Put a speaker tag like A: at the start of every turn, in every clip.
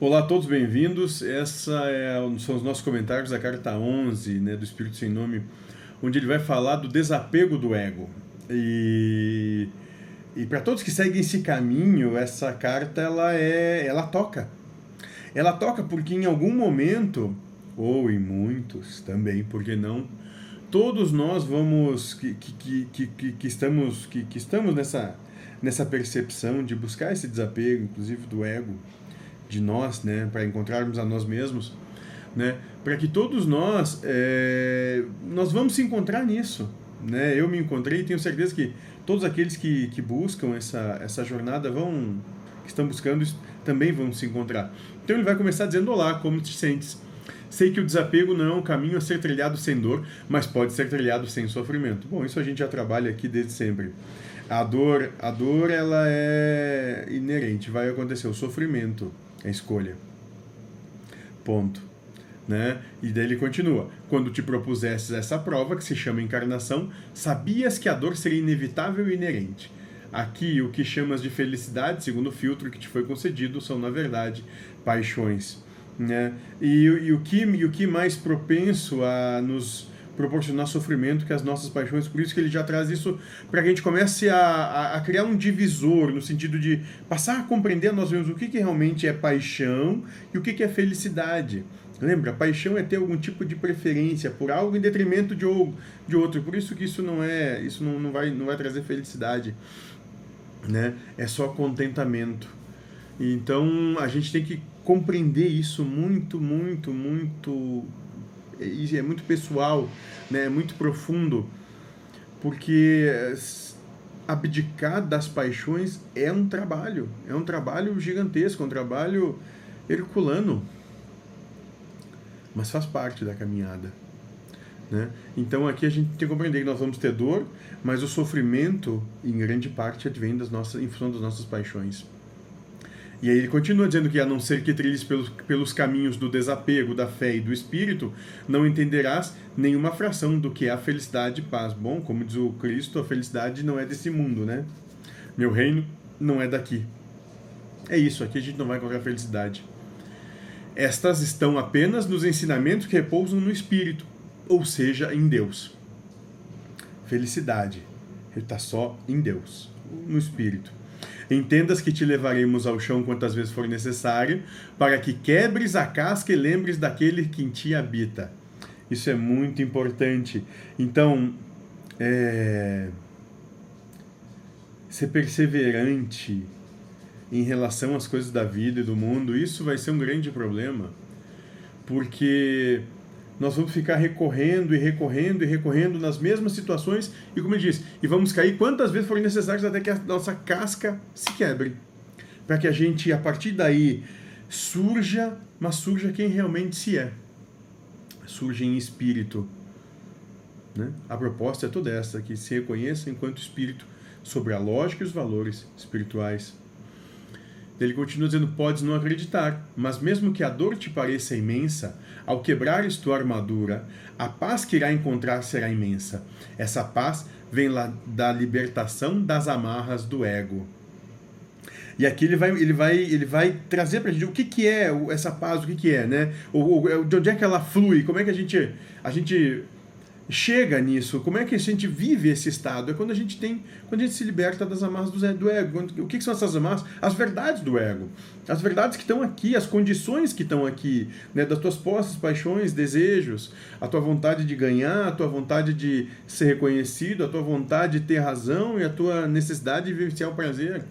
A: Olá a todos, bem-vindos. Essa é, são os nossos comentários da carta 11, né, do Espírito Sem Nome, onde ele vai falar do desapego do ego. E, e para todos que seguem esse caminho, essa carta ela é, ela toca. Ela toca porque em algum momento, ou em muitos também, porque não, todos nós vamos que, que, que, que, que estamos que, que estamos nessa nessa percepção de buscar esse desapego, inclusive do ego de nós, né, para encontrarmos a nós mesmos, né, para que todos nós é, nós vamos se encontrar nisso, né? Eu me encontrei e tenho certeza que todos aqueles que, que buscam essa essa jornada vão que estão buscando também vão se encontrar. Então ele vai começar dizendo olá, como te sentes? Sei que o desapego não é um caminho a ser trilhado sem dor, mas pode ser trilhado sem sofrimento. Bom, isso a gente já trabalha aqui desde sempre. A dor, a dor ela é inerente, vai acontecer o sofrimento é escolha. Ponto. Né? E daí ele continua: Quando te propusesses essa prova, que se chama encarnação, sabias que a dor seria inevitável e inerente. Aqui, o que chamas de felicidade, segundo o filtro que te foi concedido, são, na verdade, paixões. Né? E, e, o, que, e o que mais propenso a nos proporcionar sofrimento que as nossas paixões. Por isso que ele já traz isso para que a gente comece a, a, criar um divisor no sentido de passar a compreender nós mesmos o que, que realmente é paixão e o que, que é felicidade. Lembra, paixão é ter algum tipo de preferência por algo em detrimento de, de outro. Por isso que isso não é, isso não, não, vai, não vai trazer felicidade, né? É só contentamento. Então a gente tem que compreender isso muito, muito, muito é muito pessoal, né? é muito profundo, porque abdicar das paixões é um trabalho, é um trabalho gigantesco, é um trabalho herculano, mas faz parte da caminhada. Né? Então aqui a gente tem que compreender que nós vamos ter dor, mas o sofrimento, em grande parte, advém das nossas, em função das nossas paixões. E aí ele continua dizendo que a não ser que trilhes pelos, pelos caminhos do desapego, da fé e do espírito, não entenderás nenhuma fração do que é a felicidade e paz. Bom, como diz o Cristo, a felicidade não é desse mundo, né? Meu reino não é daqui. É isso, aqui a gente não vai encontrar felicidade. Estas estão apenas nos ensinamentos que repousam no espírito, ou seja, em Deus. Felicidade está só em Deus, no espírito. Entendas que te levaremos ao chão quantas vezes for necessário, para que quebres a casca e lembres daquele que em ti habita. Isso é muito importante. Então, é... ser perseverante em relação às coisas da vida e do mundo, isso vai ser um grande problema. Porque nós vamos ficar recorrendo e recorrendo e recorrendo nas mesmas situações e, como ele disse, e vamos cair quantas vezes forem necessárias até que a nossa casca se quebre. Para que a gente, a partir daí, surja, mas surja quem realmente se é. Surja em espírito. Né? A proposta é toda essa, que se reconheça enquanto espírito sobre a lógica e os valores espirituais. Ele continua dizendo: Podes não acreditar, mas mesmo que a dor te pareça imensa, ao quebrares tua armadura, a paz que irá encontrar será imensa. Essa paz vem lá da libertação das amarras do ego. E aqui ele vai, ele vai, ele vai trazer para a gente o que, que é essa paz, o que, que é, né? O, de onde é que ela flui, como é que a gente, a gente chega nisso? Como é que a gente vive esse estado? É quando a gente tem, quando a gente se liberta das amarras do ego. O que, são essas amarras? As verdades do ego. As verdades que estão aqui, as condições que estão aqui, né, das tuas posses, paixões, desejos, a tua vontade de ganhar, a tua vontade de ser reconhecido, a tua vontade de ter razão e a tua necessidade de vivenciar o prazer.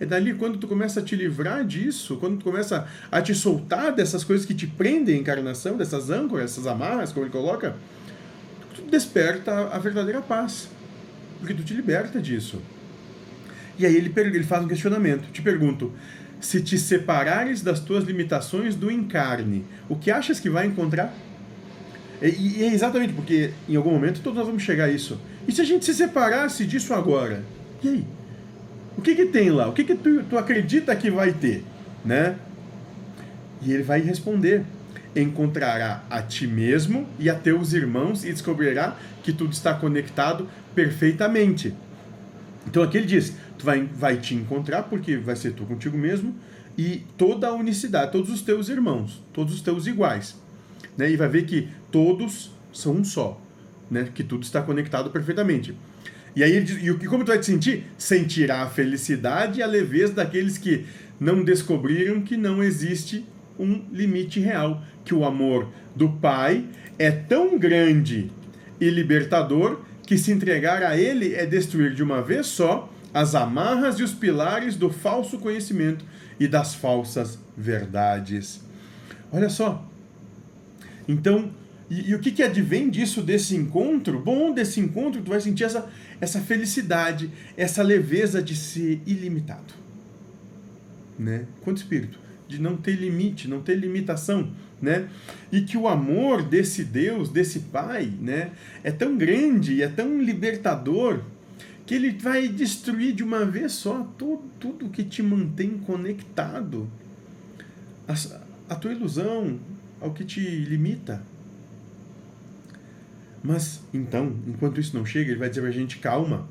A: É dali quando tu começa a te livrar disso, quando tu começa a te soltar dessas coisas que te prendem a encarnação, dessas âncoras, essas amarras, como ele coloca, tu desperta a verdadeira paz. Porque tu te liberta disso. E aí ele, ele faz um questionamento. Te pergunto: se te separares das tuas limitações do encarne, o que achas que vai encontrar? E, e é exatamente porque em algum momento todos nós vamos chegar a isso. E se a gente se separasse disso agora? E aí? O que que tem lá? O que que tu, tu acredita que vai ter? Né? E ele vai responder encontrará a ti mesmo e a teus irmãos e descobrirá que tudo está conectado perfeitamente. Então aqui ele diz: tu vai, vai te encontrar porque vai ser tu contigo mesmo e toda a unicidade, todos os teus irmãos, todos os teus iguais. Né? E vai ver que todos são um só, né? que tudo está conectado perfeitamente. E aí, e como tu vai te sentir? Sentirá a felicidade e a leveza daqueles que não descobriram que não existe um limite real, que o amor do Pai é tão grande e libertador que se entregar a ele é destruir de uma vez só as amarras e os pilares do falso conhecimento e das falsas verdades. Olha só. Então, e, e, o que, que advém disso, desse encontro? Bom, desse encontro, tu vai sentir essa, essa felicidade, essa leveza de ser ilimitado. Né? Quanto espírito? De não ter limite, não ter limitação. Né? E que o amor desse Deus, desse Pai, né, é tão grande, é tão libertador, que ele vai destruir de uma vez só tudo, tudo que te mantém conectado. A, a tua ilusão, ao que te limita. Mas, então, enquanto isso não chega, ele vai dizer pra gente: calma,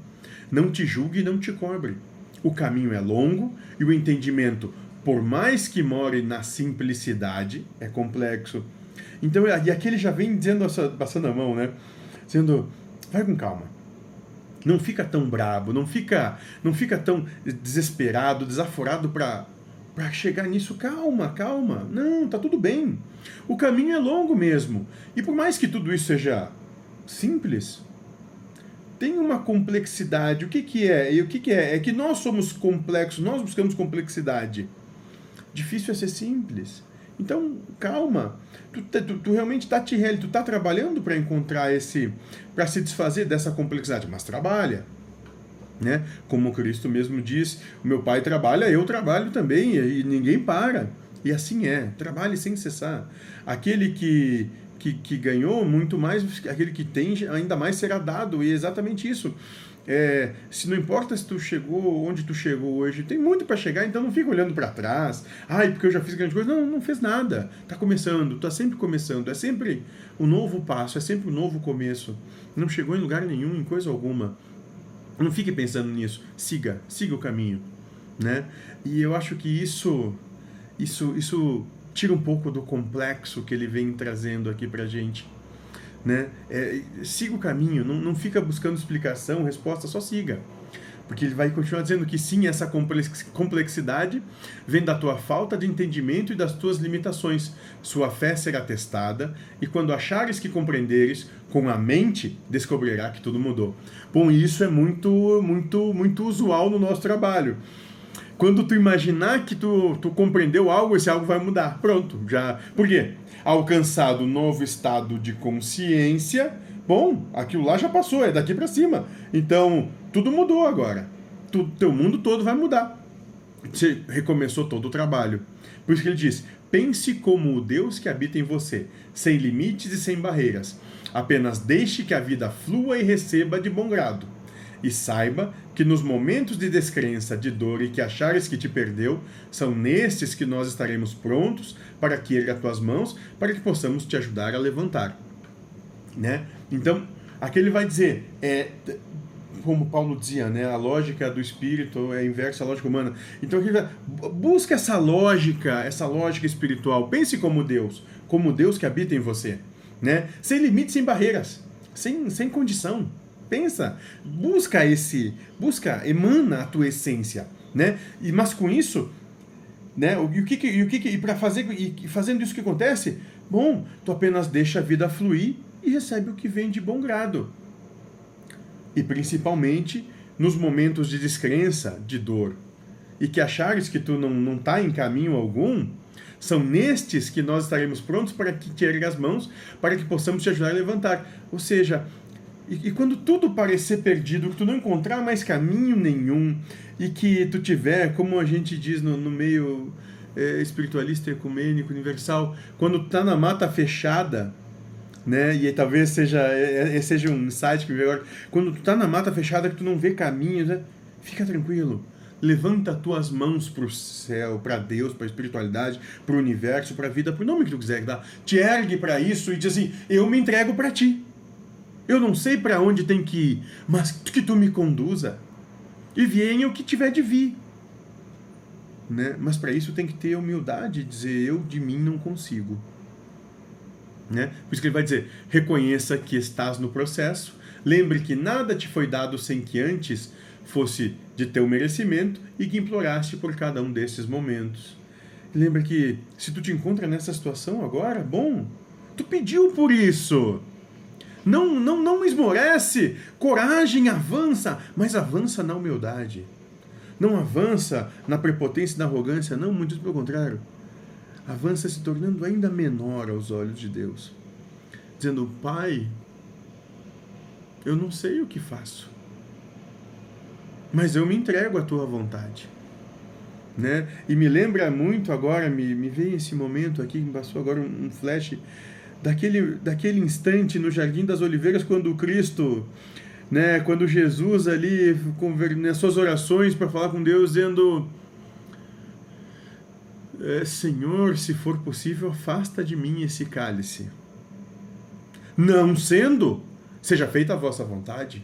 A: não te julgue e não te cobre. O caminho é longo e o entendimento, por mais que more na simplicidade, é complexo. Então, e aqui ele já vem dizendo, passando a mão, né? Dizendo: vai com calma não fica tão brabo, não fica, não fica tão desesperado, desaforado para para chegar nisso. Calma, calma. Não, tá tudo bem. O caminho é longo mesmo. E por mais que tudo isso seja simples, tem uma complexidade. O que, que é? E o que, que é? É que nós somos complexos, nós buscamos complexidade. Difícil é ser simples. Então, calma. Tu, tu, tu realmente está te tu tá trabalhando para encontrar esse, para se desfazer dessa complexidade, mas trabalha. Né? Como Cristo mesmo diz, o meu pai trabalha, eu trabalho também, e ninguém para. E assim é, trabalhe sem cessar. Aquele que, que, que ganhou muito mais, aquele que tem ainda mais será dado, e é exatamente isso. É, se não importa se tu chegou onde tu chegou hoje, tem muito para chegar, então não fica olhando para trás. Ai, porque eu já fiz grande coisa. Não, não fez nada. Tá começando, tá sempre começando. É sempre um novo passo, é sempre um novo começo. Não chegou em lugar nenhum, em coisa alguma. Não fique pensando nisso. Siga, siga o caminho, né? E eu acho que isso isso isso tira um pouco do complexo que ele vem trazendo aqui pra gente né? É, siga o caminho, não, não fica buscando explicação, resposta, só siga. Porque ele vai continuar dizendo que sim, essa complexidade vem da tua falta de entendimento e das tuas limitações. Sua fé será testada, e quando achares que compreenderes, com a mente descobrirá que tudo mudou. Bom, isso é muito, muito, muito usual no nosso trabalho. Quando tu imaginar que tu, tu compreendeu algo, esse algo vai mudar. Pronto, já. Por quê? alcançado novo estado de consciência, bom, aquilo lá já passou, é daqui para cima. Então, tudo mudou agora. Tu, teu mundo todo vai mudar. Você recomeçou todo o trabalho. Por isso que ele diz: pense como o Deus que habita em você, sem limites e sem barreiras. Apenas deixe que a vida flua e receba de bom grado. E saiba que nos momentos de descrença, de dor e que achares que te perdeu, são nestes que nós estaremos prontos para que erga tuas mãos, para que possamos te ajudar a levantar. Né? Então, aqui ele vai dizer, é, como Paulo dizia, né, a lógica do espírito é inversa à lógica humana. Então, aqui vai, busca essa lógica, essa lógica espiritual. Pense como Deus, como Deus que habita em você, né? Sem limites, sem barreiras, sem, sem condição. Pensa, busca esse, busca, emana a tua essência, né? E mas com isso, né? E o que, e o que, e para fazer e fazendo isso que acontece? Bom, tu apenas deixa a vida fluir e recebe o que vem de bom grado. E principalmente nos momentos de descrença, de dor, e que achares que tu não não tá em caminho algum, são nestes que nós estaremos prontos para que te ergue as mãos, para que possamos te ajudar a levantar. Ou seja, e, e, quando tudo parecer perdido, que tu não encontrar mais caminho nenhum, e que tu tiver, como a gente diz no, no meio é, espiritualista, ecumênico, universal, quando tu tá na mata fechada, né? E talvez seja, é, é, seja um insight que eu agora. Quando tu tá na mata fechada, que tu não vê caminho, né? fica tranquilo. Levanta tuas mãos para o céu, para Deus, para espiritualidade, para o universo, para a vida, para o nome que tu quiser dar. Te ergue para isso e diz assim: Eu me entrego para ti. Eu não sei para onde tem que ir, mas que tu me conduza. E venha o que tiver de vir. né? Mas para isso tem que ter humildade, dizer eu de mim não consigo. Né? Por isso que ele vai dizer: reconheça que estás no processo, lembre que nada te foi dado sem que antes fosse de teu merecimento e que imploraste por cada um desses momentos. Lembra que se tu te encontra nessa situação agora, bom, tu pediu por isso. Não, não, não esmorece, coragem, avança, mas avança na humildade. Não avança na prepotência e na arrogância, não, muito pelo contrário. Avança se tornando ainda menor aos olhos de Deus. Dizendo, Pai, eu não sei o que faço, mas eu me entrego à tua vontade. Né? E me lembra muito agora, me, me veio esse momento aqui, me passou agora um, um flash daquele, daquele instante no Jardim das Oliveiras, quando Cristo né, quando Jesus ali, nas suas orações para falar com Deus, dizendo: é, Senhor, se for possível, afasta de mim esse cálice. Não sendo, seja feita a vossa vontade.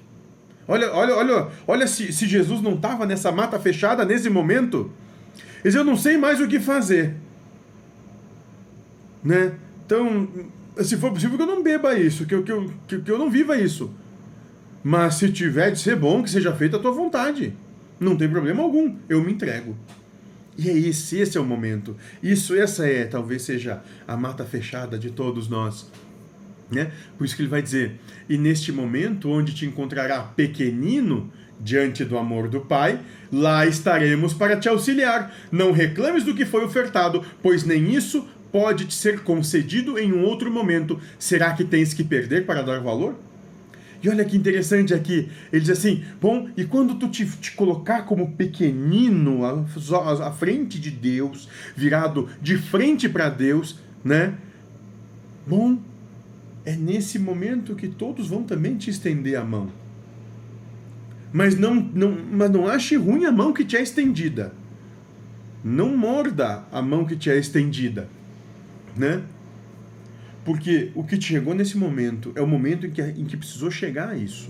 A: Olha, olha, olha, olha se, se Jesus não estava nessa mata fechada nesse momento. Ele eu não sei mais o que fazer. Né? Então, se for possível que eu não beba isso, que eu, que eu, que eu não viva isso. Mas se tiver de ser bom, que seja feita a tua vontade. Não tem problema algum, eu me entrego. E é esse, esse é o momento. Isso, essa é, talvez seja a mata fechada de todos nós. Né? Por isso que ele vai dizer: E neste momento, onde te encontrará pequenino diante do amor do Pai, lá estaremos para te auxiliar. Não reclames do que foi ofertado, pois nem isso pode te ser concedido em um outro momento. Será que tens que perder para dar valor? E olha que interessante aqui, ele diz assim: bom, e quando tu te, te colocar como pequenino à, à frente de Deus, virado de frente para Deus, né? Bom, é nesse momento que todos vão também te estender a mão. Mas não, não, mas não ache ruim a mão que te é estendida. Não morda a mão que te é estendida, né? Porque o que te chegou nesse momento é o momento em que, em que precisou chegar a isso.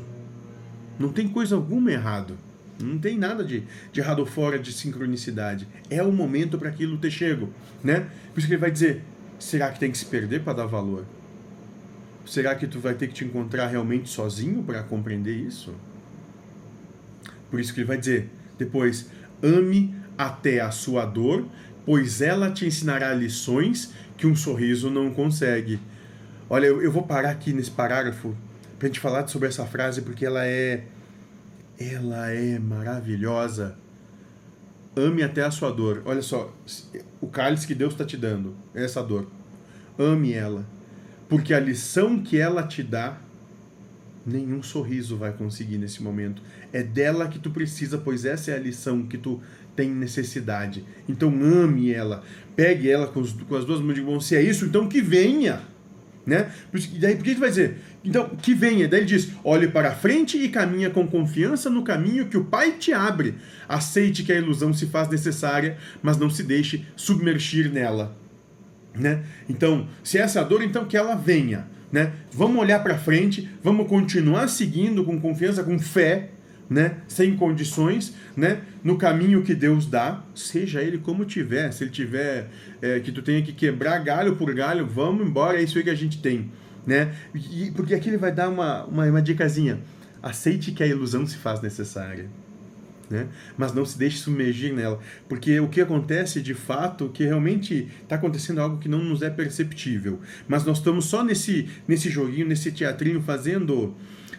A: Não tem coisa alguma errado. Não tem nada de, de errado fora de sincronicidade. É o momento para aquilo ter chego. Né? Por isso que ele vai dizer: será que tem que se perder para dar valor? Será que tu vai ter que te encontrar realmente sozinho para compreender isso? Por isso que ele vai dizer depois: ame até a sua dor, pois ela te ensinará lições que um sorriso não consegue. Olha, eu, vou parar aqui nesse parágrafo para gente falar sobre essa frase porque ela é ela é maravilhosa. Ame até a sua dor. Olha só, o cálice que Deus está te dando é essa dor. Ame ela, porque a lição que ela te dá, nenhum sorriso vai conseguir nesse momento. É dela que tu precisa, pois essa é a lição que tu tem necessidade. Então ame ela, pegue ela com, os, com as duas mãos de mão. Se é isso, então que venha. Né? E daí, por que ele vai dizer? Então, que venha. Daí ele diz: olhe para frente e caminha com confiança no caminho que o Pai te abre. Aceite que a ilusão se faz necessária, mas não se deixe submergir nela. Né? Então, se essa é a dor, então que ela venha. Né? Vamos olhar para frente, vamos continuar seguindo com confiança, com fé, né, sem condições, né, no caminho que Deus dá, seja ele como tiver, se ele tiver é, que tu tenha que quebrar galho por galho, vamos embora, é isso aí que a gente tem, né, e, porque aqui ele vai dar uma, uma, uma dicasinha, aceite que a ilusão se faz necessária, né? Mas não se deixe submergir nela, porque o que acontece de fato, que realmente está acontecendo algo que não nos é perceptível, mas nós estamos só nesse nesse joguinho, nesse teatrinho fazendo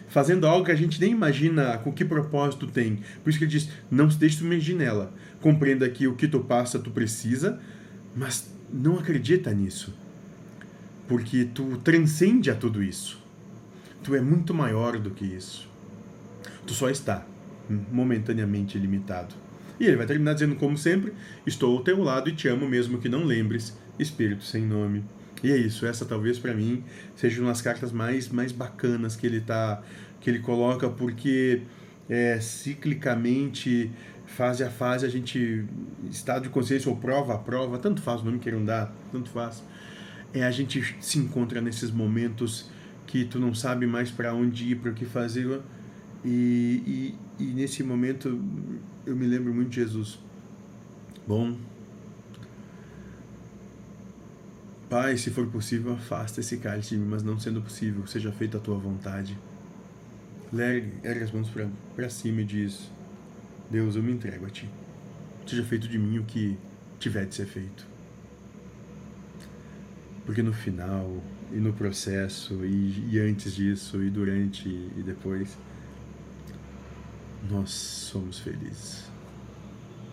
A: fazendo algo que a gente nem imagina com que propósito tem. Por isso que ele diz: não se deixe submergir nela. Compreenda que o que tu passa, tu precisa, mas não acredita nisso. Porque tu transcende a tudo isso. Tu é muito maior do que isso. Tu só está momentaneamente limitado. E ele vai terminar dizendo, como sempre: Estou ao teu lado e te amo, mesmo que não lembres, Espírito sem nome. E é isso, essa talvez para mim seja uma das cartas mais, mais bacanas que ele tá que ele coloca, porque é, ciclicamente, fase a fase, a gente, estado de consciência ou prova a prova, tanto faz o nome queiram dar, tanto faz, é, a gente se encontra nesses momentos que tu não sabe mais para onde ir, para o que fazer, e, e, e nesse momento eu me lembro muito de Jesus. Bom, Pai, se for possível, afasta esse cálice de mim, mas não sendo possível, seja feita a tua vontade. Lergue, ergue as mãos para cima e diz: Deus, eu me entrego a ti. Seja feito de mim o que tiver de ser feito. Porque no final, e no processo, e, e antes disso, e durante, e depois, nós somos felizes.